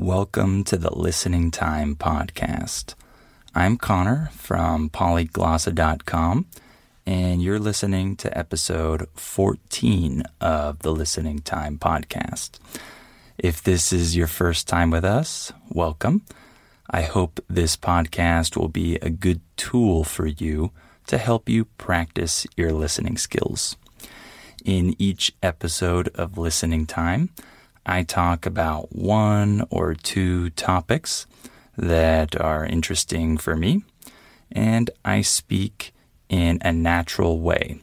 Welcome to the Listening Time Podcast. I'm Connor from polyglossa.com, and you're listening to episode 14 of the Listening Time Podcast. If this is your first time with us, welcome. I hope this podcast will be a good tool for you to help you practice your listening skills. In each episode of Listening Time, I talk about one or two topics that are interesting for me, and I speak in a natural way.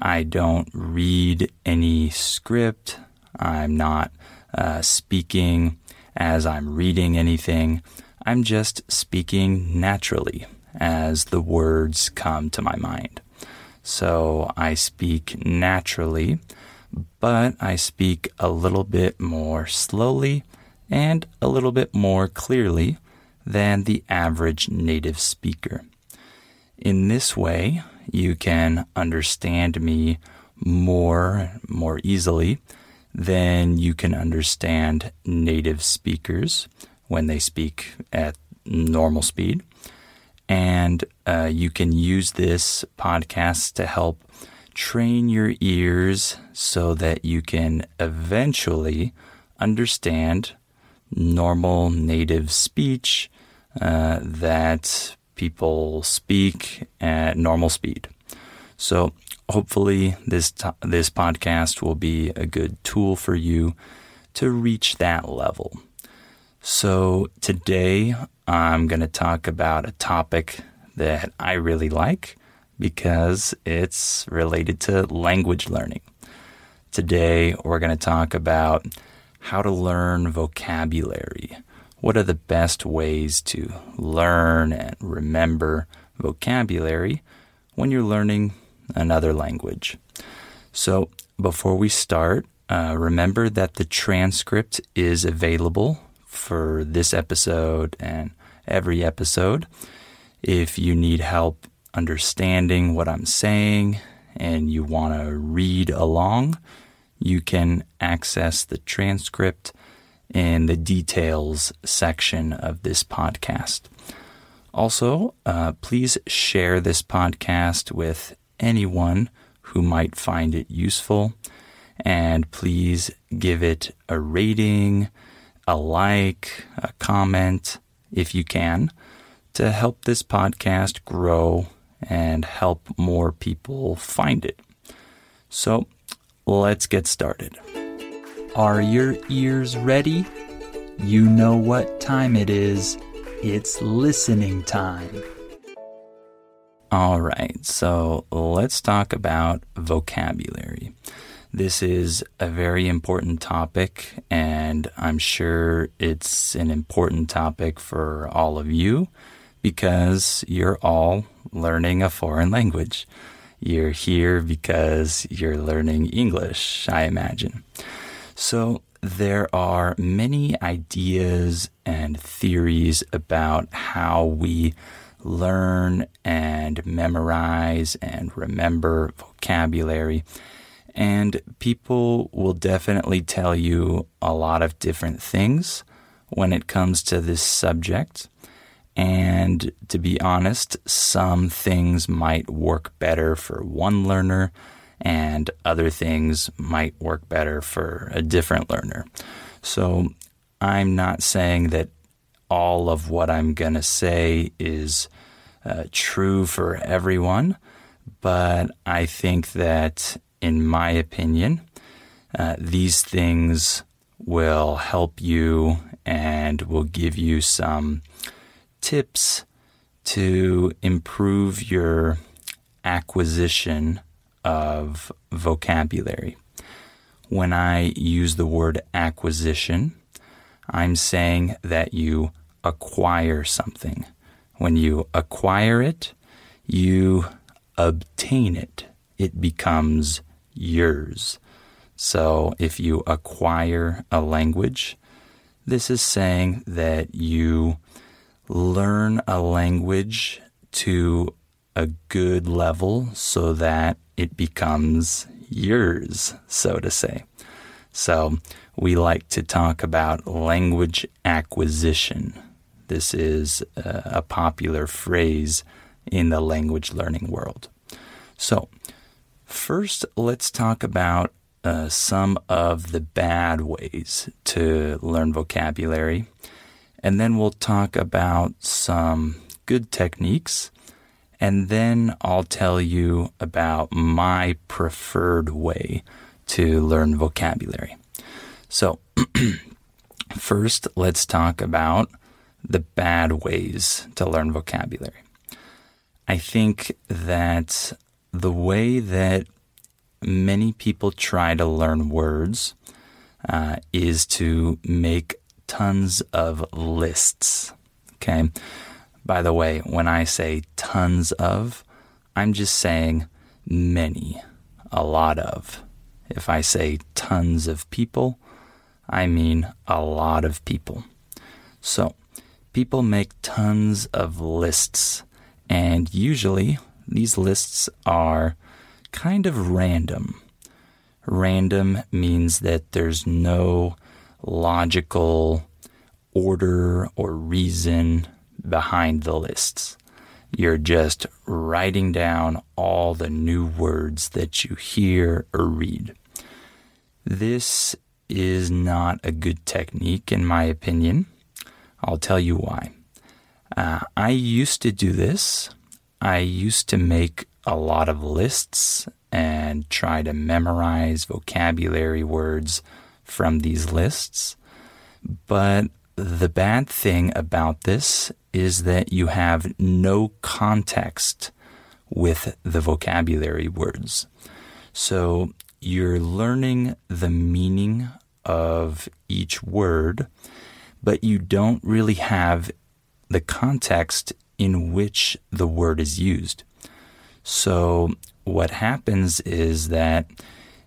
I don't read any script. I'm not uh, speaking as I'm reading anything. I'm just speaking naturally as the words come to my mind. So I speak naturally but I speak a little bit more slowly and a little bit more clearly than the average native speaker. In this way, you can understand me more more easily than you can understand native speakers when they speak at normal speed. And uh, you can use this podcast to help train your ears so that you can eventually understand normal native speech uh, that people speak at normal speed. So hopefully this this podcast will be a good tool for you to reach that level. So today I'm going to talk about a topic that I really like because it's related to language learning. Today, we're going to talk about how to learn vocabulary. What are the best ways to learn and remember vocabulary when you're learning another language? So, before we start, uh, remember that the transcript is available for this episode and every episode. If you need help understanding what I'm saying and you want to read along, you can access the transcript in the details section of this podcast. Also, uh, please share this podcast with anyone who might find it useful. And please give it a rating, a like, a comment if you can to help this podcast grow and help more people find it. So let's get started. Are your ears ready? You know what time it is. It's listening time. All right, so let's talk about vocabulary. This is a very important topic, and I'm sure it's an important topic for all of you because you're all learning a foreign language. You're here because you're learning English, I imagine. So there are many ideas and theories about how we learn and memorize and remember vocabulary. And people will definitely tell you a lot of different things when it comes to this subject. And to be honest, some things might work better for one learner, and other things might work better for a different learner. So I'm not saying that all of what I'm going to say is uh, true for everyone, but I think that, in my opinion, uh, these things will help you and will give you some tips to improve your acquisition of vocabulary. When I use the word acquisition, I'm saying that you acquire something. When you acquire it, you obtain it. It becomes yours. So if you acquire a language, this is saying that you learn a language to a good level so that it becomes yours, so to say. So we like to talk about language acquisition. This is a popular phrase in the language learning world. So, first, let's talk about uh, some of the bad ways to learn vocabulary. And then we'll talk about some good techniques. And then I'll tell you about my preferred way to learn vocabulary. So, first, let's talk about the bad ways to learn vocabulary. I think that the way that many people try to learn words uh, is to make tons of lists. Okay. By the way, when I say tons of, I'm just saying many, a lot of. If I say tons of people, I mean a lot of people. So, people make tons of lists, and usually these lists are kind of random. Random means that there's no logical order or reason behind the lists. You're just writing down all the new words that you hear or read. This is not a good technique, in my opinion. I'll tell you why. Uh, I used to do this. I used to make a lot of lists and try to memorize vocabulary words from these lists. But the bad thing about this is that you have no context with the vocabulary words. So you're learning the meaning of each word, but you don't really have the context in which the word is used. So, what happens is that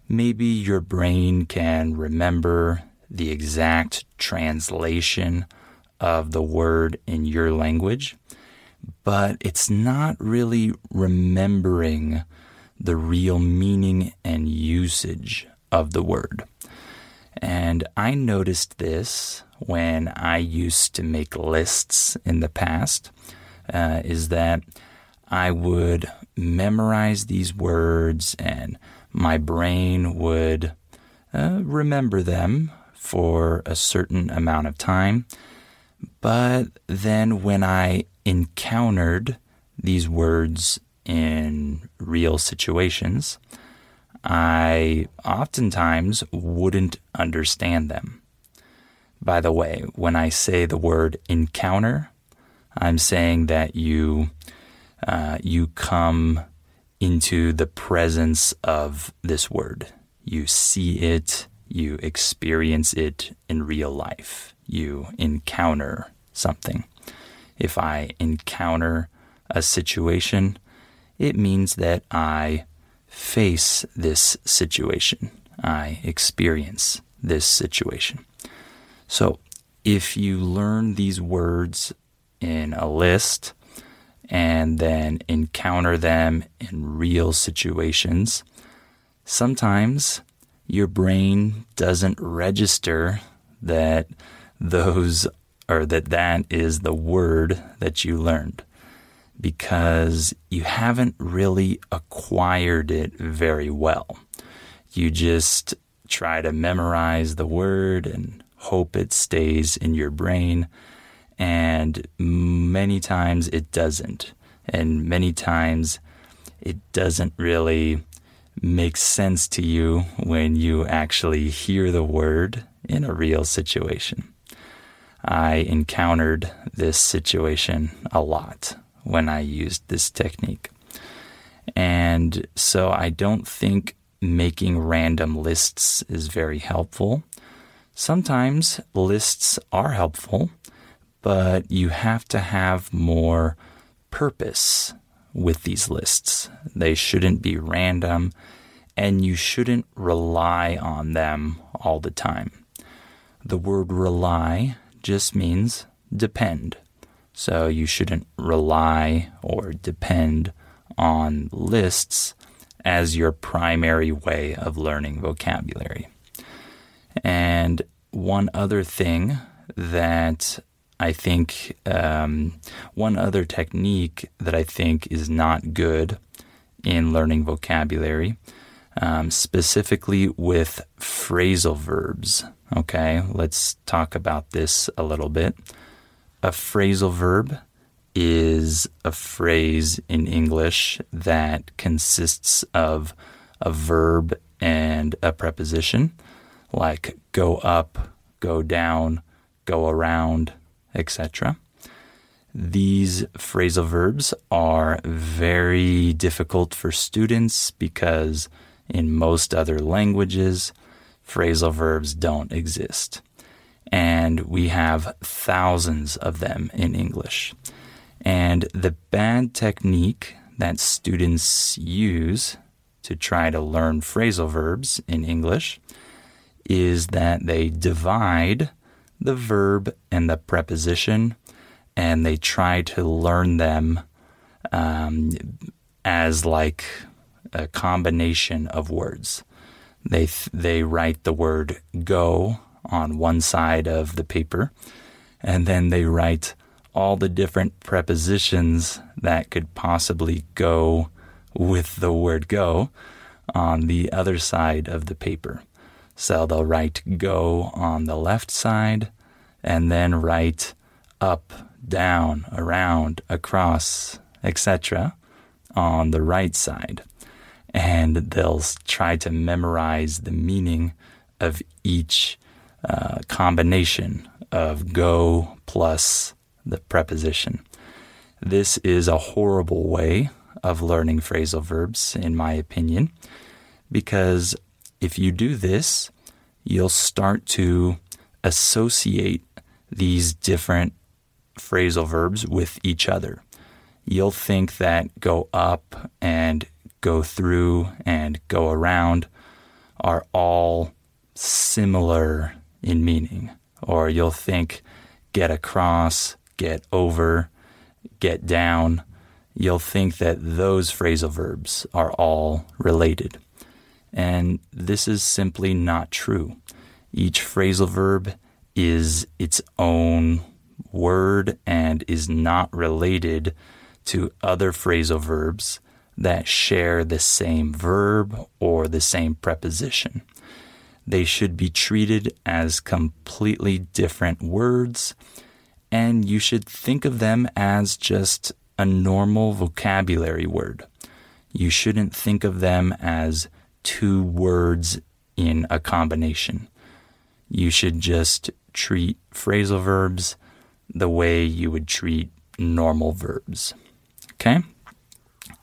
maybe your brain can remember the exact translation of the word in your language, but it's not really remembering the real meaning and usage of the word. And I noticed this when I used to make lists in the past, uh, is that I would memorize these words and my brain would uh, remember them for a certain amount of time. But then when I encountered these words in real situations, I oftentimes wouldn't understand them. By the way, when I say the word encounter, I'm saying that you uh, you come into the presence of this word. You see it, you experience it in real life. You encounter something. If I encounter a situation, it means that I face this situation. I experience this situation. So if you learn these words in a list and then encounter them in real situations, sometimes your brain doesn't register that those or that that is the word that you learned because you haven't really acquired it very well. You just try to memorize the word and hope it stays in your brain. And many times it doesn't. And many times it doesn't really make sense to you when you actually hear the word in a real situation. I encountered this situation a lot when I used this technique. And so I don't think making random lists is very helpful. Sometimes lists are helpful, but you have to have more purpose with these lists. They shouldn't be random, and you shouldn't rely on them all the time. The word rely just means depend. So you shouldn't rely or depend on lists as your primary way of learning vocabulary. And one other thing that I think, um, one other technique that I think is not good in learning vocabulary, um, specifically with phrasal verbs. Okay, let's talk about this a little bit. A phrasal verb is a phrase in English that consists of a verb and a preposition, like go up, go down, go around, etc. These phrasal verbs are very difficult for students because in most other languages, phrasal verbs don't exist. And we have thousands of them in English. And the bad technique that students use to try to learn phrasal verbs in English is that they divide the verb and the preposition and they try to learn them um, as like a combination of words. They th- they write the word go on one side of the paper, and then they write all the different prepositions that could possibly go with the word go on the other side of the paper. So they'll write go on the left side and then write up, down, around, across, etc. on the right side. And they'll try to memorize the meaning of each uh, combination of go plus the preposition. This is a horrible way of learning phrasal verbs, in my opinion, because if you do this, you'll start to associate these different phrasal verbs with each other. You'll think that go up and go through and go around are all similar in meaning. Or you'll think get across, get over, get down. You'll think that those phrasal verbs are all related. And this is simply not true. Each phrasal verb is its own word and is not related to other phrasal verbs that share the same verb or the same preposition. They should be treated as completely different words, and you should think of them as just a normal vocabulary word. You shouldn't think of them as two words in a combination. You should just treat phrasal verbs the way you would treat normal verbs. Okay?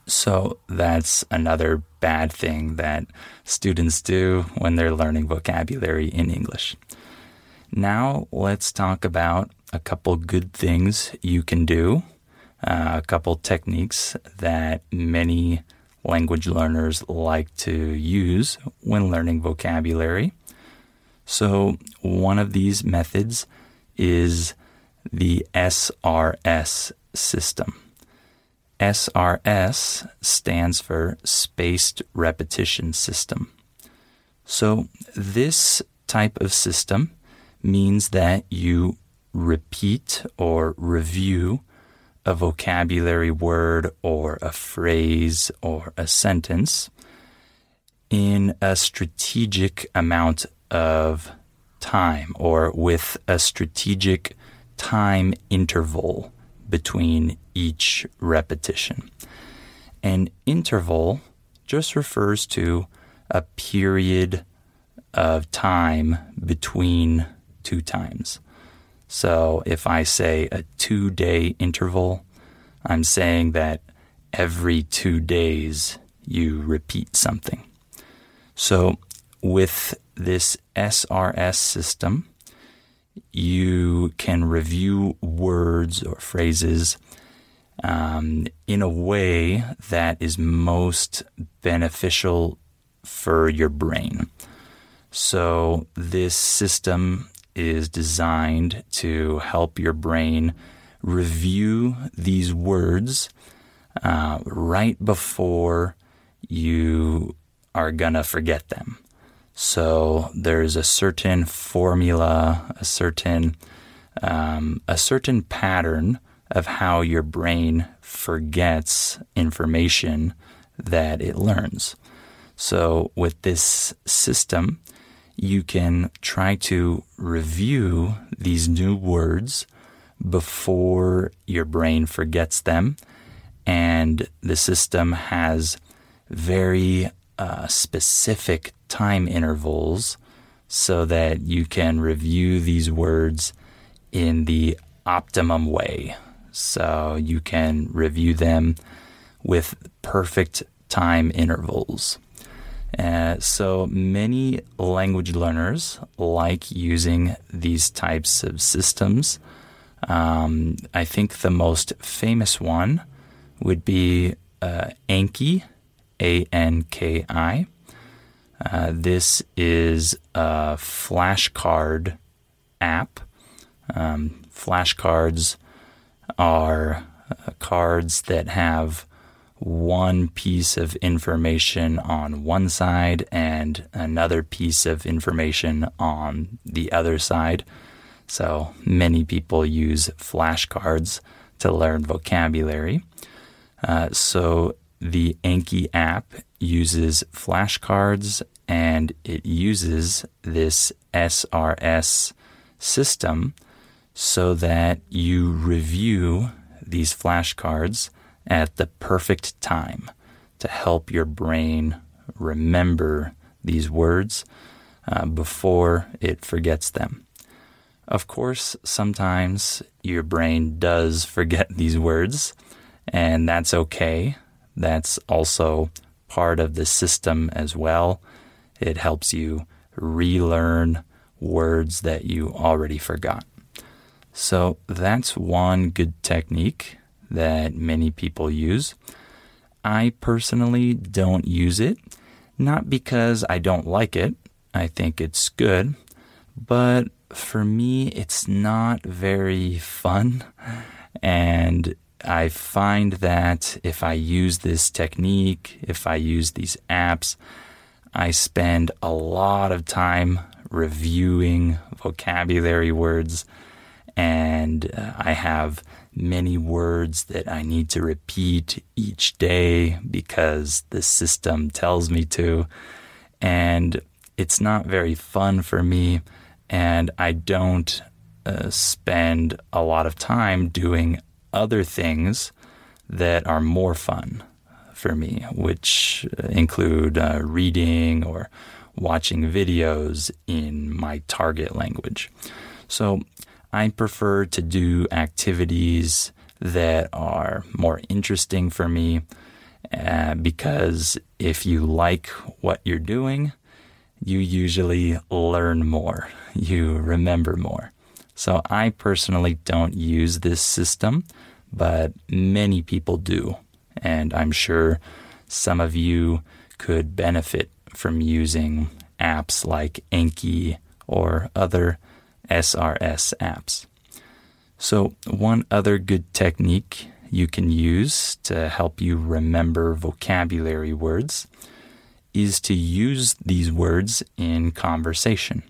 So that's another bad thing that students do when they're learning vocabulary in English. Now let's talk about a couple good things you can do, uh, a couple techniques that many language learners like to use when learning vocabulary. So, one of these methods is the SRS system. SRS stands for Spaced Repetition System. So, this type of system means that you repeat or review a vocabulary word or a phrase or a sentence in a strategic amount of time or with a strategic time interval between each repetition. An interval just refers to a period of time between two times. So if I say a two day interval, I'm saying that every two days you repeat something. So with this SRS system, you can review words or phrases um, in a way that is most beneficial for your brain. So, this system is designed to help your brain review these words uh, right before you are going to forget them. So there's a certain formula, a certain um, a certain pattern of how your brain forgets information that it learns. So with this system, you can try to review these new words before your brain forgets them. And the system has very uh, specific time intervals so that you can review these words in the optimum way. So you can review them with perfect time intervals. Uh, so many language learners like using these types of systems. Um, I think the most famous one would be uh, Anki, A N K I. Uh, this is a flashcard app. Um, flashcards are uh, cards that have one piece of information on one side and another piece of information on the other side. So many people use flashcards to learn vocabulary. Uh, so the Anki app uses flashcards and it uses this SRS system so that you review these flashcards at the perfect time to help your brain remember these words uh, before it forgets them. Of course, sometimes your brain does forget these words, and that's okay. That's also part of the system as well. It helps you relearn words that you already forgot. So that's one good technique that many people use. I personally don't use it, not because I don't like it, I think it's good, but for me, it's not very fun. And I find that if I use this technique, if I use these apps, I spend a lot of time reviewing vocabulary words, and uh, I have many words that I need to repeat each day because the system tells me to. And it's not very fun for me. And I don't uh, spend a lot of time doing other things that are more fun for me, which uh, include uh, reading or watching videos in my target language. So I prefer to do activities that are more interesting for me uh, because if you like what you're doing, you usually learn more, you remember more. So I personally don't use this system, but many people do. And I'm sure some of you could benefit from using apps like Anki or other SRS apps. So, one other good technique you can use to help you remember vocabulary words is to use these words in conversation.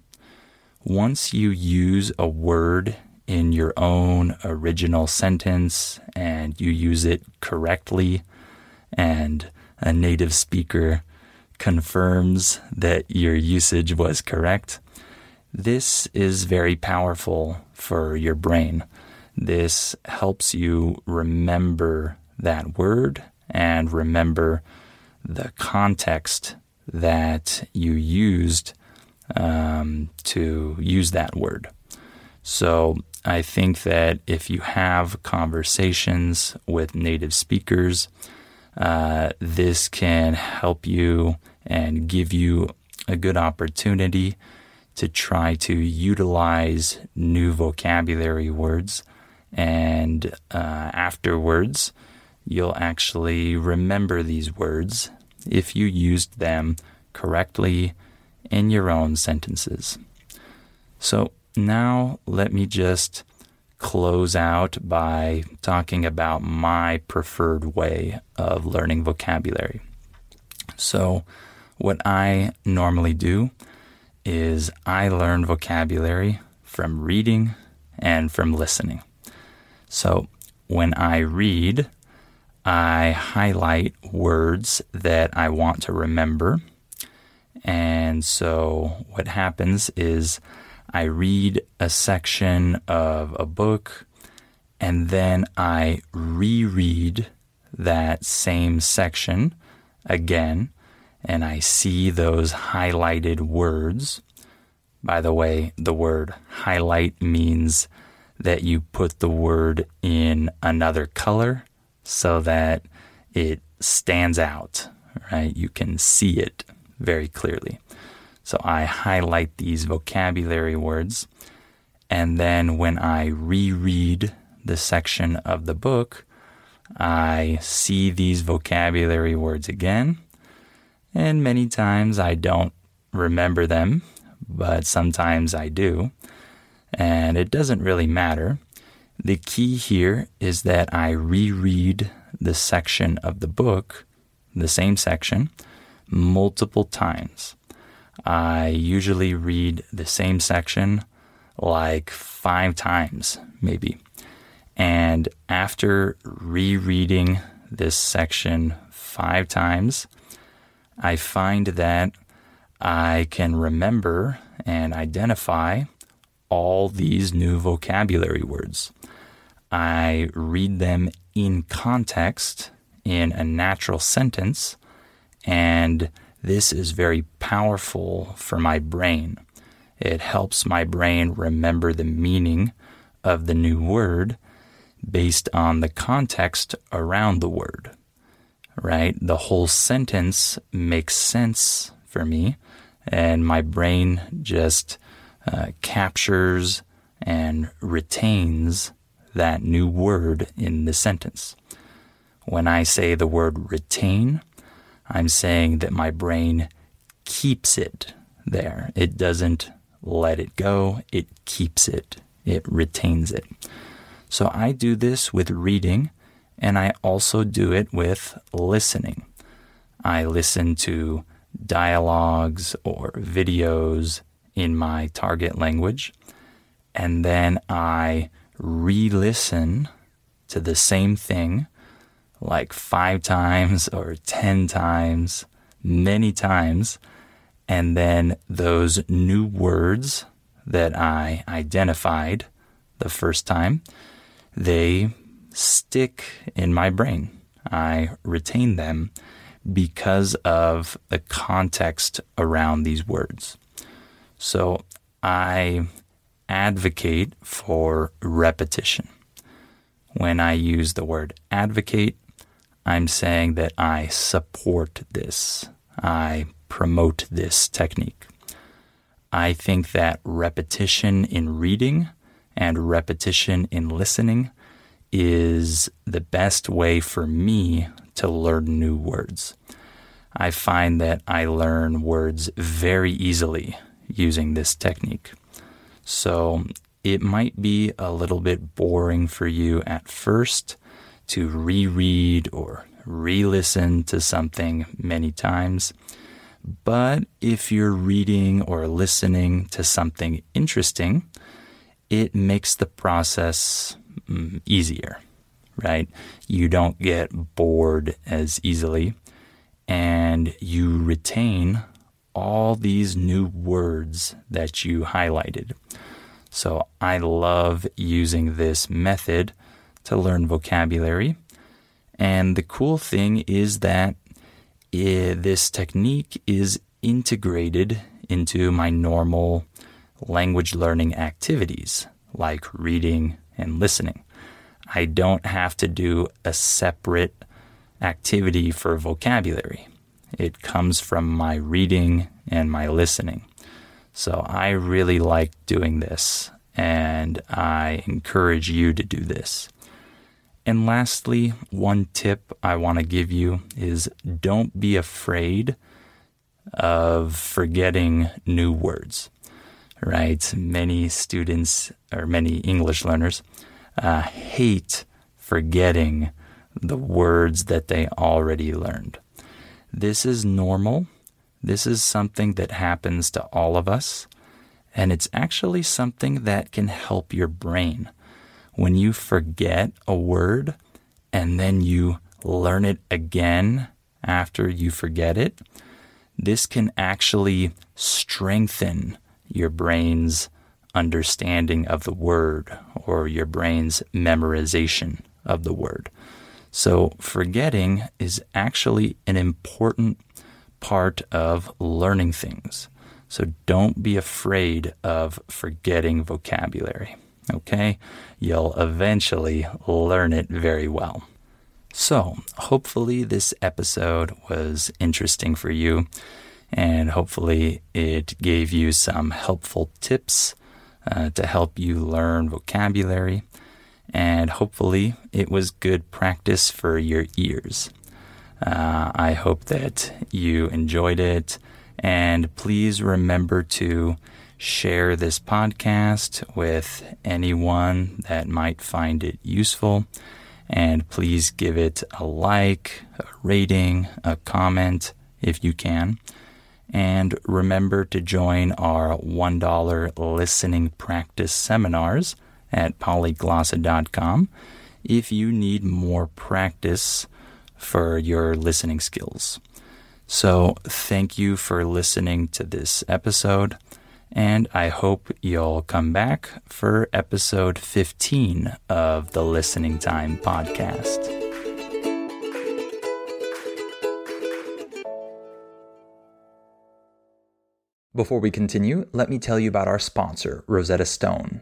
Once you use a word in your own original sentence and you use it correctly, and a native speaker confirms that your usage was correct, this is very powerful for your brain. This helps you remember that word and remember the context that you used um, to use that word. So I think that if you have conversations with native speakers, uh, this can help you and give you a good opportunity to try to utilize new vocabulary words. And uh, afterwards, you'll actually remember these words if you used them correctly in your own sentences. So now let me just close out by talking about my preferred way of learning vocabulary. So, what I normally do is I learn vocabulary from reading and from listening. So when I read, I highlight words that I want to remember. And so what happens is I read a section of a book and then I reread that same section again and I see those highlighted words. By the way, the word highlight means that you put the word in another color so that it stands out, right? You can see it very clearly. So I highlight these vocabulary words. And then when I reread the section of the book, I see these vocabulary words again. And many times I don't remember them, but sometimes I do. And it doesn't really matter. The key here is that I reread the section of the book, the same section, multiple times. I usually read the same section like five times, maybe. And after rereading this section five times, I find that I can remember and identify all these new vocabulary words. I read them in context in a natural sentence, and this is very powerful for my brain. It helps my brain remember the meaning of the new word based on the context around the word, right? The whole sentence makes sense for me, and my brain just uh, captures and retains that new word in the sentence. When I say the word retain, I'm saying that my brain keeps it there. It doesn't let it go, it keeps it, it retains it. So I do this with reading, and I also do it with listening. I listen to dialogues or videos in my target language, and then I re listen to the same thing like five times or 10 times, many times, and then those new words that I identified the first time they stick in my brain. I retain them because of the context around these words. So I advocate for repetition. When I use the word advocate, I'm saying that I support this. I promote this technique. I think that repetition in reading and repetition in listening is the best way for me to learn new words. I find that I learn words very easily using this technique. So it might be a little bit boring for you at first to reread or re listen to something many times. But if you're reading or listening to something interesting, it makes the process mm, easier, right? You don't get bored as easily and you retain all these new words that you highlighted. So I love using this method to learn vocabulary. And the cool thing is that it, this technique is integrated into my normal language learning activities like reading and listening. I don't have to do a separate activity for vocabulary. It comes from my reading and my listening. So I really like doing this and I encourage you to do this. And lastly, one tip I want to give you is don't be afraid of forgetting new words right? Many students or many English learners uh, hate forgetting the words that they already learned. This is normal. This is something that happens to all of us, and it's actually something that can help your brain. When you forget a word and then you learn it again after you forget it, this can actually strengthen your brain's understanding of the word or your brain's memorization of the word. So, forgetting is actually an important part of learning things. So, don't be afraid of forgetting vocabulary. Okay? You'll eventually learn it very well. So, hopefully, this episode was interesting for you, and hopefully, it gave you some helpful tips uh, to help you learn vocabulary, and hopefully, it was good practice for your ears. Uh, I hope that you enjoyed it, and please remember to share this podcast with anyone that might find it useful. And please give it a like, a rating, a comment if you can. And remember to join our $1 listening practice seminars at polyglossa.com if you need more practice for your listening skills. So, thank you for listening to this episode and I hope you'll come back for episode 15 of the Listening Time podcast. Before we continue, let me tell you about our sponsor, Rosetta Stone.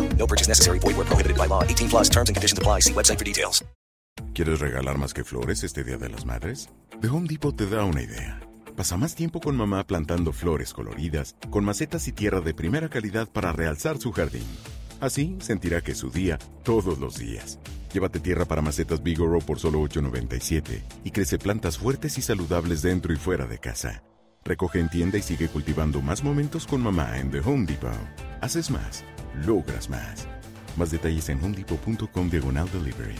No purchase necessary. Void where prohibited by law. 18 plus terms and conditions apply. See website for details. ¿Quieres regalar más que flores este Día de las Madres? The Home Depot te da una idea. Pasa más tiempo con mamá plantando flores coloridas, con macetas y tierra de primera calidad para realzar su jardín. Así sentirá que es su día todos los días. Llévate tierra para macetas Bigoro por solo $8.97 y crece plantas fuertes y saludables dentro y fuera de casa. Recoge en tienda y sigue cultivando más momentos con mamá en The Home Depot. Haces más, logras más. Más detalles en homedepot.com diagonal delivery.